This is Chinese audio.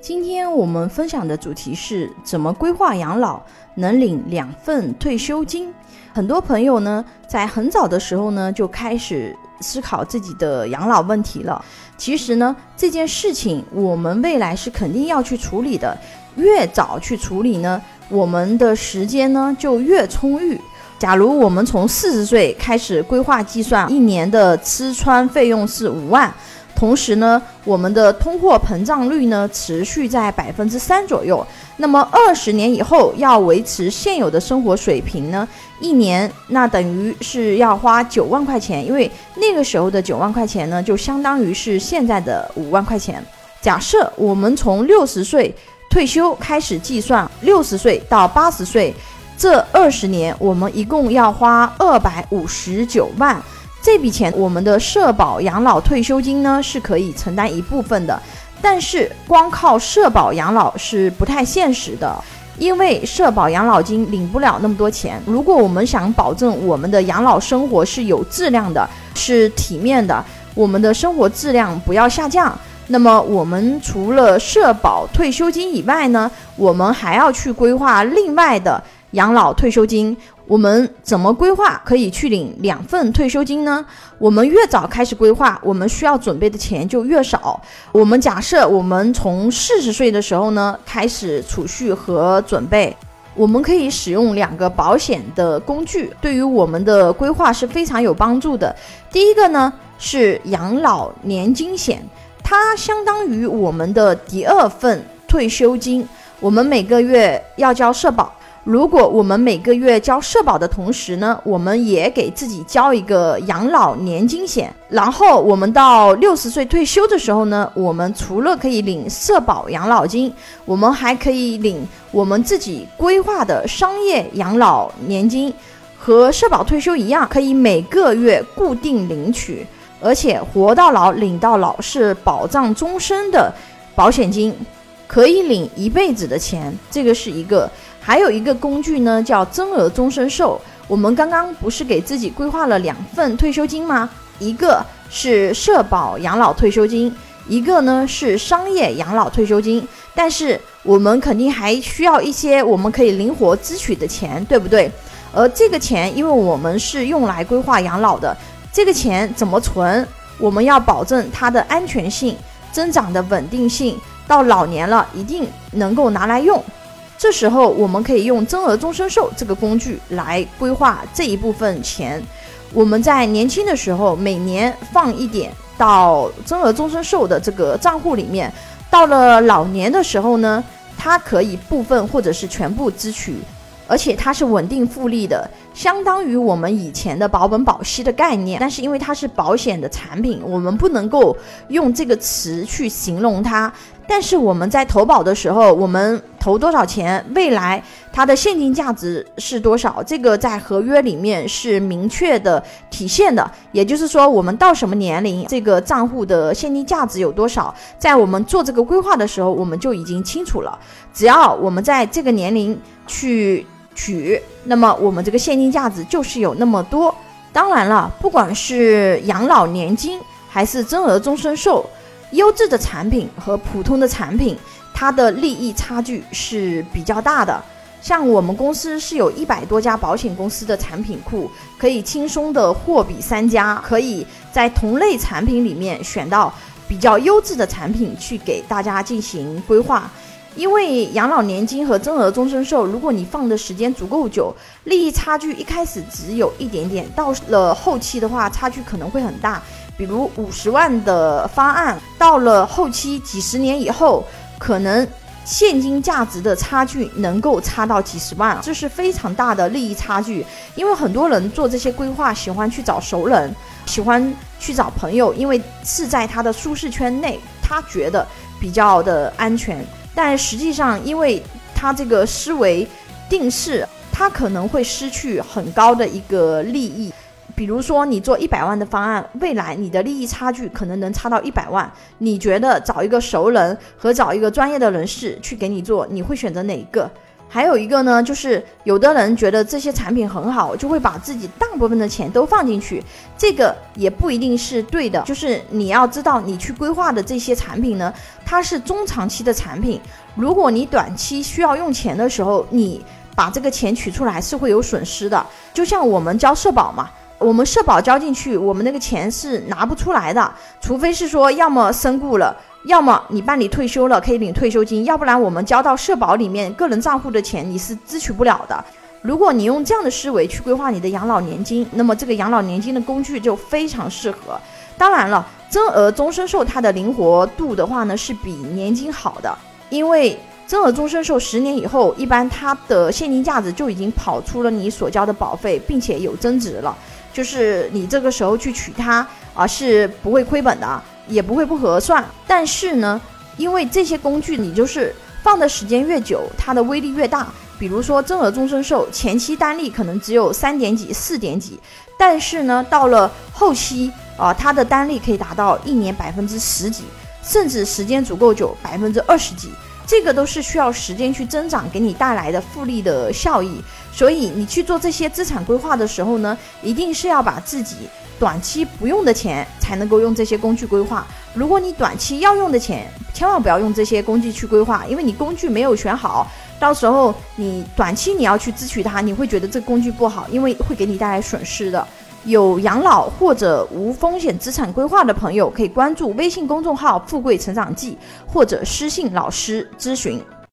今天我们分享的主题是怎么规划养老能领两份退休金。很多朋友呢，在很早的时候呢，就开始思考自己的养老问题了。其实呢，这件事情我们未来是肯定要去处理的。越早去处理呢，我们的时间呢就越充裕。假如我们从四十岁开始规划计算，一年的吃穿费用是五万。同时呢，我们的通货膨胀率呢持续在百分之三左右。那么二十年以后要维持现有的生活水平呢，一年那等于是要花九万块钱，因为那个时候的九万块钱呢，就相当于是现在的五万块钱。假设我们从六十岁退休开始计算，六十岁到八十岁这二十年，我们一共要花二百五十九万。这笔钱，我们的社保养老退休金呢是可以承担一部分的，但是光靠社保养老是不太现实的，因为社保养老金领不了那么多钱。如果我们想保证我们的养老生活是有质量的，是体面的，我们的生活质量不要下降，那么我们除了社保退休金以外呢，我们还要去规划另外的养老退休金。我们怎么规划可以去领两份退休金呢？我们越早开始规划，我们需要准备的钱就越少。我们假设我们从四十岁的时候呢开始储蓄和准备，我们可以使用两个保险的工具，对于我们的规划是非常有帮助的。第一个呢是养老年金险，它相当于我们的第二份退休金，我们每个月要交社保。如果我们每个月交社保的同时呢，我们也给自己交一个养老年金险，然后我们到六十岁退休的时候呢，我们除了可以领社保养老金，我们还可以领我们自己规划的商业养老年金，和社保退休一样，可以每个月固定领取，而且活到老领到老是保障终身的保险金，可以领一辈子的钱，这个是一个。还有一个工具呢，叫增额终身寿。我们刚刚不是给自己规划了两份退休金吗？一个是社保养老退休金，一个呢是商业养老退休金。但是我们肯定还需要一些我们可以灵活支取的钱，对不对？而这个钱，因为我们是用来规划养老的，这个钱怎么存？我们要保证它的安全性、增长的稳定性，到老年了一定能够拿来用。这时候，我们可以用增额终身寿这个工具来规划这一部分钱。我们在年轻的时候，每年放一点到增额终身寿的这个账户里面，到了老年的时候呢，它可以部分或者是全部支取。而且它是稳定复利的，相当于我们以前的保本保息的概念。但是因为它是保险的产品，我们不能够用这个词去形容它。但是我们在投保的时候，我们投多少钱，未来它的现金价值是多少，这个在合约里面是明确的体现的。也就是说，我们到什么年龄，这个账户的现金价值有多少，在我们做这个规划的时候，我们就已经清楚了。只要我们在这个年龄去。取，那么我们这个现金价值就是有那么多。当然了，不管是养老年金还是增额终身寿，优质的产品和普通的产品，它的利益差距是比较大的。像我们公司是有一百多家保险公司的产品库，可以轻松的货比三家，可以在同类产品里面选到比较优质的产品去给大家进行规划。因为养老年金和增额终身寿，如果你放的时间足够久，利益差距一开始只有一点点，到了后期的话，差距可能会很大。比如五十万的方案，到了后期几十年以后，可能现金价值的差距能够差到几十万，这是非常大的利益差距。因为很多人做这些规划，喜欢去找熟人，喜欢去找朋友，因为是在他的舒适圈内，他觉得比较的安全。但实际上，因为他这个思维定势，他可能会失去很高的一个利益。比如说，你做一百万的方案，未来你的利益差距可能能差到一百万。你觉得找一个熟人和找一个专业的人士去给你做，你会选择哪一个？还有一个呢，就是有的人觉得这些产品很好，就会把自己大部分的钱都放进去，这个也不一定是对的。就是你要知道，你去规划的这些产品呢，它是中长期的产品。如果你短期需要用钱的时候，你把这个钱取出来是会有损失的。就像我们交社保嘛，我们社保交进去，我们那个钱是拿不出来的，除非是说要么身故了。要么你办理退休了可以领退休金，要不然我们交到社保里面个人账户的钱你是支取不了的。如果你用这样的思维去规划你的养老年金，那么这个养老年金的工具就非常适合。当然了，增额终身寿它的灵活度的话呢是比年金好的，因为增额终身寿十年以后，一般它的现金价值就已经跑出了你所交的保费，并且有增值了，就是你这个时候去取它啊是不会亏本的。也不会不合算，但是呢，因为这些工具你就是放的时间越久，它的威力越大。比如说增额终身寿，前期单利可能只有三点几、四点几，但是呢，到了后期啊，它的单利可以达到一年百分之十几，甚至时间足够久，百分之二十几。这个都是需要时间去增长给你带来的复利的效益。所以你去做这些资产规划的时候呢，一定是要把自己。短期不用的钱才能够用这些工具规划。如果你短期要用的钱，千万不要用这些工具去规划，因为你工具没有选好，到时候你短期你要去支取它，你会觉得这工具不好，因为会给你带来损失的。有养老或者无风险资产规划的朋友，可以关注微信公众号“富贵成长记”或者私信老师咨询。